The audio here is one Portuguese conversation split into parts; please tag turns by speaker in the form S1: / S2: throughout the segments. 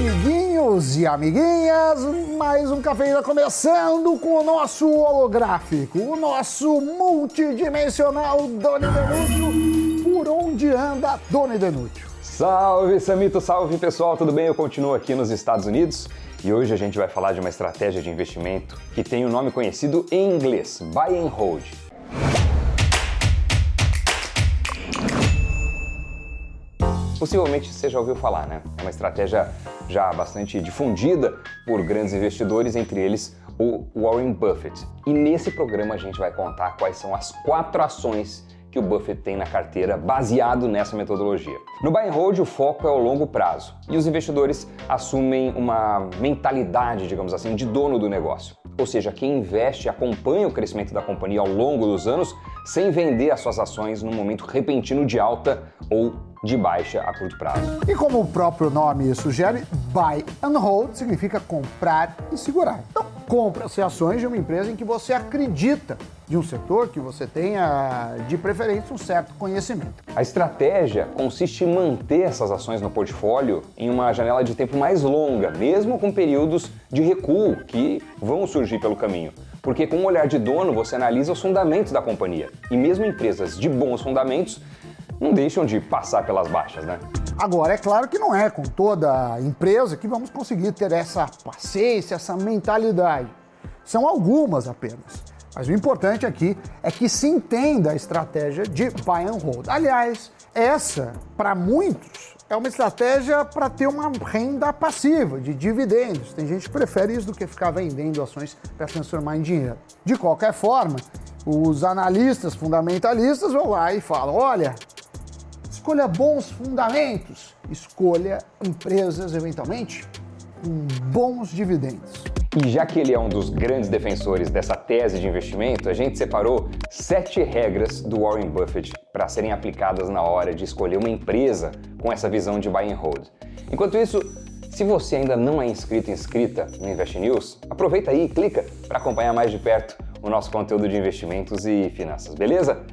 S1: amiguinhos e amiguinhas, mais um Cafeína começando com o nosso holográfico, o nosso multidimensional Doni Denúcio, por onde anda Doni Denúcio.
S2: Salve Samito, salve pessoal, tudo bem? Eu continuo aqui nos Estados Unidos e hoje a gente vai falar de uma estratégia de investimento que tem o um nome conhecido em inglês, Buy and Hold. Possivelmente você já ouviu falar, né? É uma estratégia já bastante difundida por grandes investidores, entre eles o Warren Buffett. E nesse programa a gente vai contar quais são as quatro ações que o Buffett tem na carteira baseado nessa metodologia. No buy and hold, o foco é o longo prazo e os investidores assumem uma mentalidade, digamos assim, de dono do negócio. Ou seja, quem investe acompanha o crescimento da companhia ao longo dos anos sem vender as suas ações num momento repentino de alta ou de baixa a curto prazo.
S1: E como o próprio nome sugere, buy and hold significa comprar e segurar. Então, compra-se ações de uma empresa em que você acredita, de um setor que você tenha, de preferência, um certo conhecimento.
S2: A estratégia consiste em manter essas ações no portfólio em uma janela de tempo mais longa, mesmo com períodos de recuo que vão surgir pelo caminho. Porque com o um olhar de dono você analisa os fundamentos da companhia. E mesmo empresas de bons fundamentos não deixam de passar pelas baixas, né?
S1: Agora, é claro que não é com toda empresa que vamos conseguir ter essa paciência, essa mentalidade. São algumas apenas. Mas o importante aqui é que se entenda a estratégia de buy and hold. Aliás, essa, para muitos, é uma estratégia para ter uma renda passiva, de dividendos. Tem gente que prefere isso do que ficar vendendo ações para transformar em dinheiro. De qualquer forma, os analistas fundamentalistas vão lá e falam: olha, Escolha bons fundamentos. Escolha empresas, eventualmente, com bons dividendos.
S2: E já que ele é um dos grandes defensores dessa tese de investimento, a gente separou sete regras do Warren Buffett para serem aplicadas na hora de escolher uma empresa com essa visão de buy and hold. Enquanto isso, se você ainda não é inscrito inscrita no Invest News, aproveita aí e clica para acompanhar mais de perto o nosso conteúdo de investimentos e finanças, beleza?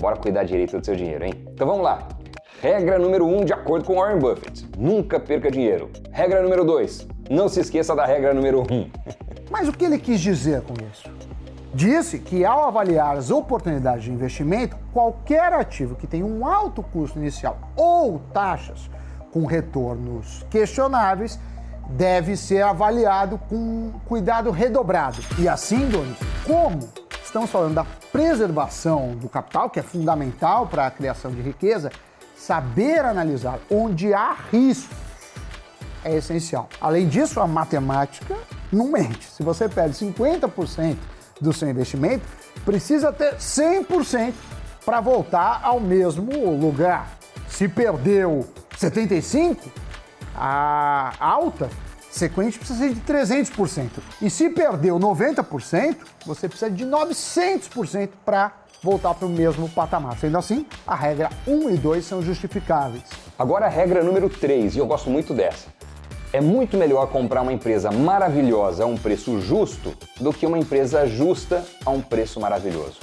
S2: Bora cuidar direito do seu dinheiro, hein? Então vamos lá! Regra número 1, um, de acordo com Warren Buffett: nunca perca dinheiro. Regra número 2, não se esqueça da regra número 1. Um.
S1: Mas o que ele quis dizer com isso? Disse que ao avaliar as oportunidades de investimento, qualquer ativo que tenha um alto custo inicial ou taxas com retornos questionáveis deve ser avaliado com cuidado redobrado. E assim, Donis, como estamos falando da preservação do capital, que é fundamental para a criação de riqueza, saber analisar onde há risco é essencial. Além disso, a matemática não mente. Se você perde 50% do seu investimento, precisa ter 100% para voltar ao mesmo lugar. Se perdeu 75, a alta sequente precisa ser de 300%. E se perdeu 90%, você precisa de 900% para voltar para o mesmo patamar. Sendo assim, a regra 1 e 2 são justificáveis.
S2: Agora a regra número 3, e eu gosto muito dessa. É muito melhor comprar uma empresa maravilhosa a um preço justo do que uma empresa justa a um preço maravilhoso.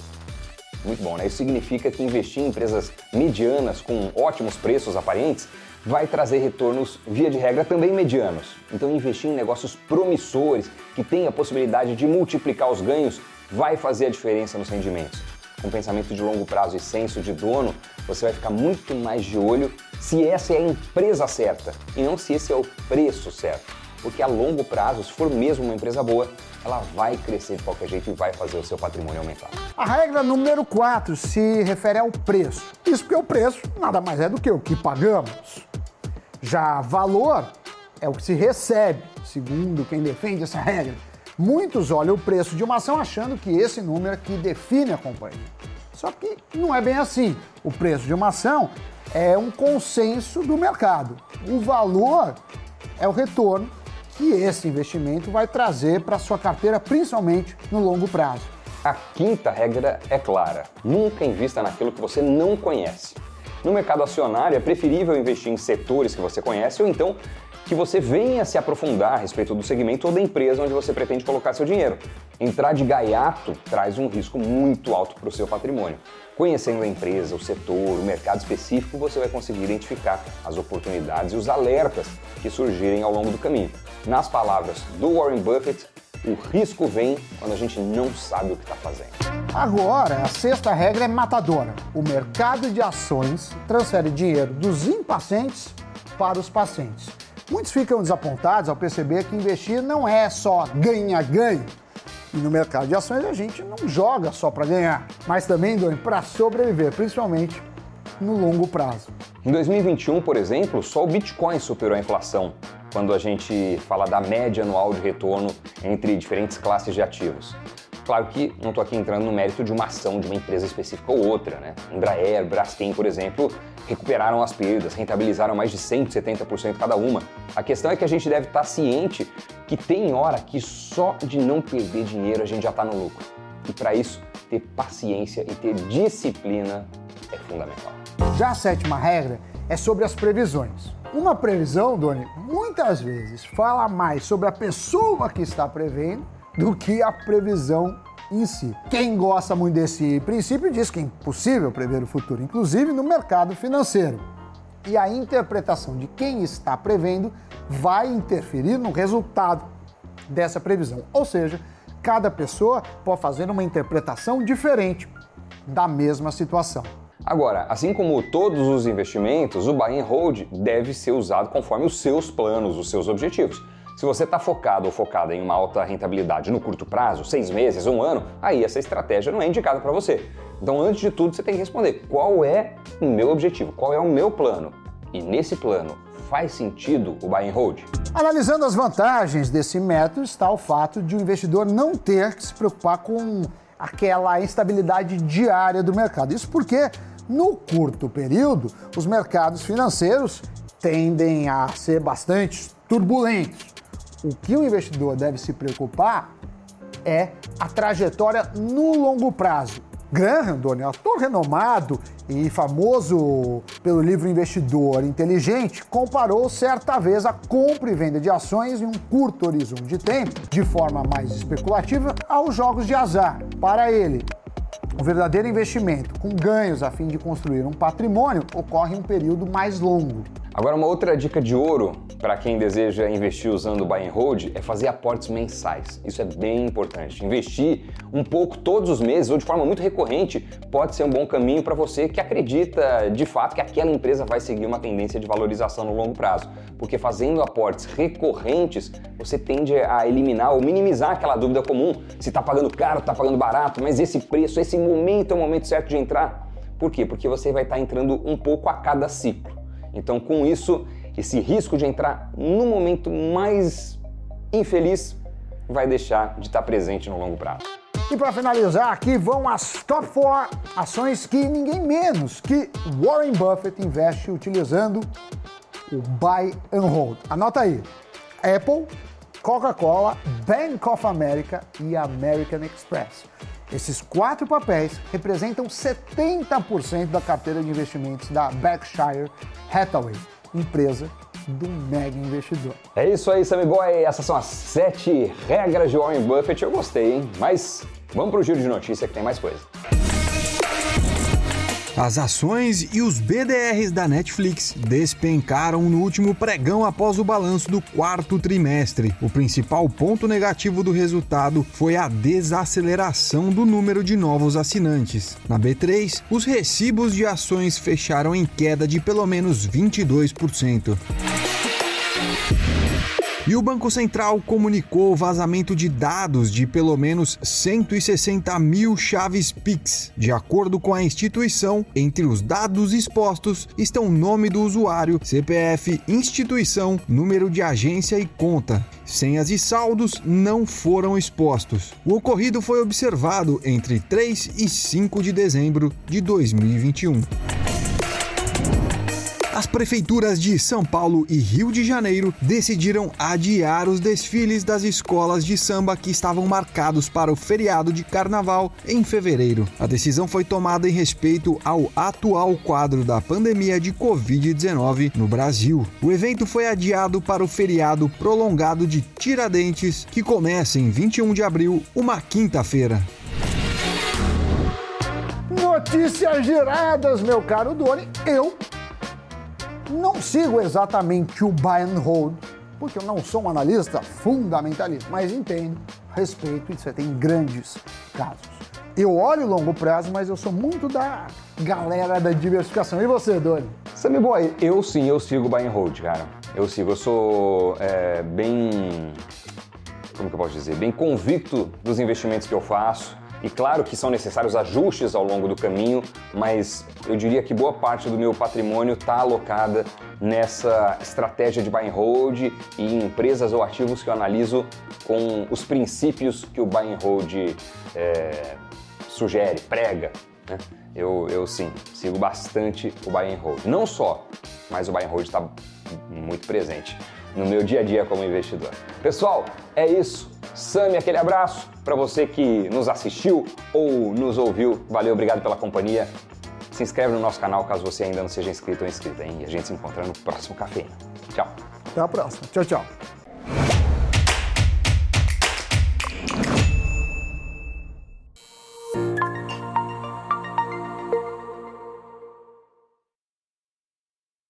S2: Muito bom, né? Isso significa que investir em empresas medianas com ótimos preços aparentes vai trazer retornos, via de regra, também medianos. Então, investir em negócios promissores, que têm a possibilidade de multiplicar os ganhos, vai fazer a diferença nos rendimentos com pensamento de longo prazo e senso de dono, você vai ficar muito mais de olho se essa é a empresa certa e não se esse é o preço certo. Porque a longo prazo, se for mesmo uma empresa boa, ela vai crescer de qualquer jeito e vai fazer o seu patrimônio aumentar.
S1: A regra número 4 se refere ao preço. Isso porque o preço nada mais é do que o que pagamos. Já valor é o que se recebe, segundo quem defende essa regra. Muitos olham o preço de uma ação achando que esse número é que define a companhia. Só que não é bem assim. O preço de uma ação é um consenso do mercado. O valor é o retorno que esse investimento vai trazer para sua carteira, principalmente no longo prazo.
S2: A quinta regra é clara: nunca invista naquilo que você não conhece. No mercado acionário, é preferível investir em setores que você conhece ou então que você venha se aprofundar a respeito do segmento ou da empresa onde você pretende colocar seu dinheiro. Entrar de gaiato traz um risco muito alto para o seu patrimônio. Conhecendo a empresa, o setor, o mercado específico, você vai conseguir identificar as oportunidades e os alertas que surgirem ao longo do caminho. Nas palavras do Warren Buffett, o risco vem quando a gente não sabe o que está fazendo.
S1: Agora, a sexta regra é matadora. O mercado de ações transfere dinheiro dos impacientes para os pacientes. Muitos ficam desapontados ao perceber que investir não é só ganha-ganha. E no mercado de ações a gente não joga só para ganhar, mas também para sobreviver, principalmente no longo prazo.
S2: Em 2021, por exemplo, só o Bitcoin superou a inflação, quando a gente fala da média anual de retorno entre diferentes classes de ativos. Claro que não estou aqui entrando no mérito de uma ação de uma empresa específica ou outra, né? Embraer, Braskem, por exemplo, recuperaram as perdas, rentabilizaram mais de 170% cada uma. A questão é que a gente deve estar ciente que tem hora que só de não perder dinheiro a gente já está no lucro. E para isso, ter paciência e ter disciplina é fundamental.
S1: Já a sétima regra é sobre as previsões. Uma previsão, Doni, muitas vezes fala mais sobre a pessoa que está prevendo do que a previsão em si. Quem gosta muito desse princípio diz que é impossível prever o futuro, inclusive no mercado financeiro. E a interpretação de quem está prevendo vai interferir no resultado dessa previsão. Ou seja, cada pessoa pode fazer uma interpretação diferente da mesma situação.
S2: Agora, assim como todos os investimentos, o buy and hold deve ser usado conforme os seus planos, os seus objetivos. Se você está focado ou focada em uma alta rentabilidade no curto prazo, seis meses, um ano, aí essa estratégia não é indicada para você. Então, antes de tudo, você tem que responder qual é o meu objetivo, qual é o meu plano. E nesse plano, faz sentido o buy and hold?
S1: Analisando as vantagens desse método está o fato de o investidor não ter que se preocupar com aquela instabilidade diária do mercado. Isso porque, no curto período, os mercados financeiros tendem a ser bastante turbulentos. O que o investidor deve se preocupar é a trajetória no longo prazo. Graham, Doni, autor renomado e famoso pelo livro Investidor Inteligente, comparou certa vez a compra e venda de ações em um curto horizonte de tempo, de forma mais especulativa, aos jogos de azar. Para ele, o verdadeiro investimento com ganhos a fim de construir um patrimônio ocorre em um período mais longo.
S2: Agora, uma outra dica de ouro para quem deseja investir usando o buy and hold é fazer aportes mensais. Isso é bem importante. Investir um pouco todos os meses ou de forma muito recorrente pode ser um bom caminho para você que acredita de fato que aquela empresa vai seguir uma tendência de valorização no longo prazo. Porque fazendo aportes recorrentes, você tende a eliminar ou minimizar aquela dúvida comum se está pagando caro, está pagando barato, mas esse preço, esse momento é o momento certo de entrar. Por quê? Porque você vai estar tá entrando um pouco a cada ciclo. Então, com isso, esse risco de entrar no momento mais infeliz vai deixar de estar presente no longo prazo.
S1: E para finalizar, aqui vão as top 4 ações que ninguém menos que Warren Buffett investe utilizando o Buy and Hold. Anota aí: Apple, Coca-Cola, Bank of America e American Express. Esses quatro papéis representam 70% da carteira de investimentos da Berkshire Hathaway, empresa do mega investidor.
S2: É isso aí, Samigoy. Essas são as sete regras de Warren Buffett. Eu gostei, hein? Mas vamos para o giro de notícia que tem mais coisa.
S3: As ações e os BDRs da Netflix despencaram no último pregão após o balanço do quarto trimestre. O principal ponto negativo do resultado foi a desaceleração do número de novos assinantes. Na B3, os recibos de ações fecharam em queda de pelo menos 22%. E o Banco Central comunicou o vazamento de dados de pelo menos 160 mil chaves Pix. De acordo com a instituição, entre os dados expostos estão nome do usuário, CPF, instituição, número de agência e conta. Senhas e saldos não foram expostos. O ocorrido foi observado entre 3 e 5 de dezembro de 2021. As prefeituras de São Paulo e Rio de Janeiro decidiram adiar os desfiles das escolas de samba que estavam marcados para o feriado de carnaval em fevereiro. A decisão foi tomada em respeito ao atual quadro da pandemia de Covid-19 no Brasil. O evento foi adiado para o feriado prolongado de Tiradentes, que começa em 21 de abril, uma quinta-feira.
S1: Notícias giradas, meu caro Doni. Eu não sigo exatamente o buy and hold, porque eu não sou um analista fundamentalista, mas entendo, respeito e você tem grandes casos. Eu olho longo prazo, mas eu sou muito da galera da diversificação. E você, Doni?
S2: Sabe, boy, eu sim, eu sigo buy and hold, cara. Eu sigo, eu sou é, bem, como que eu posso dizer, bem convicto dos investimentos que eu faço. E claro que são necessários ajustes ao longo do caminho, mas eu diria que boa parte do meu patrimônio está alocada nessa estratégia de buy and hold e em empresas ou ativos que eu analiso com os princípios que o buy and hold é, sugere, prega. Né? Eu, eu sim, sigo bastante o buy and hold. Não só, mas o buy and hold está muito presente no meu dia a dia como investidor. Pessoal, é isso. Sami, aquele abraço para você que nos assistiu ou nos ouviu. Valeu, obrigado pela companhia. Se inscreve no nosso canal caso você ainda não seja inscrito ou inscrita. Hein? E a gente se encontra no próximo café. Tchau.
S1: Até a próxima. Tchau, tchau.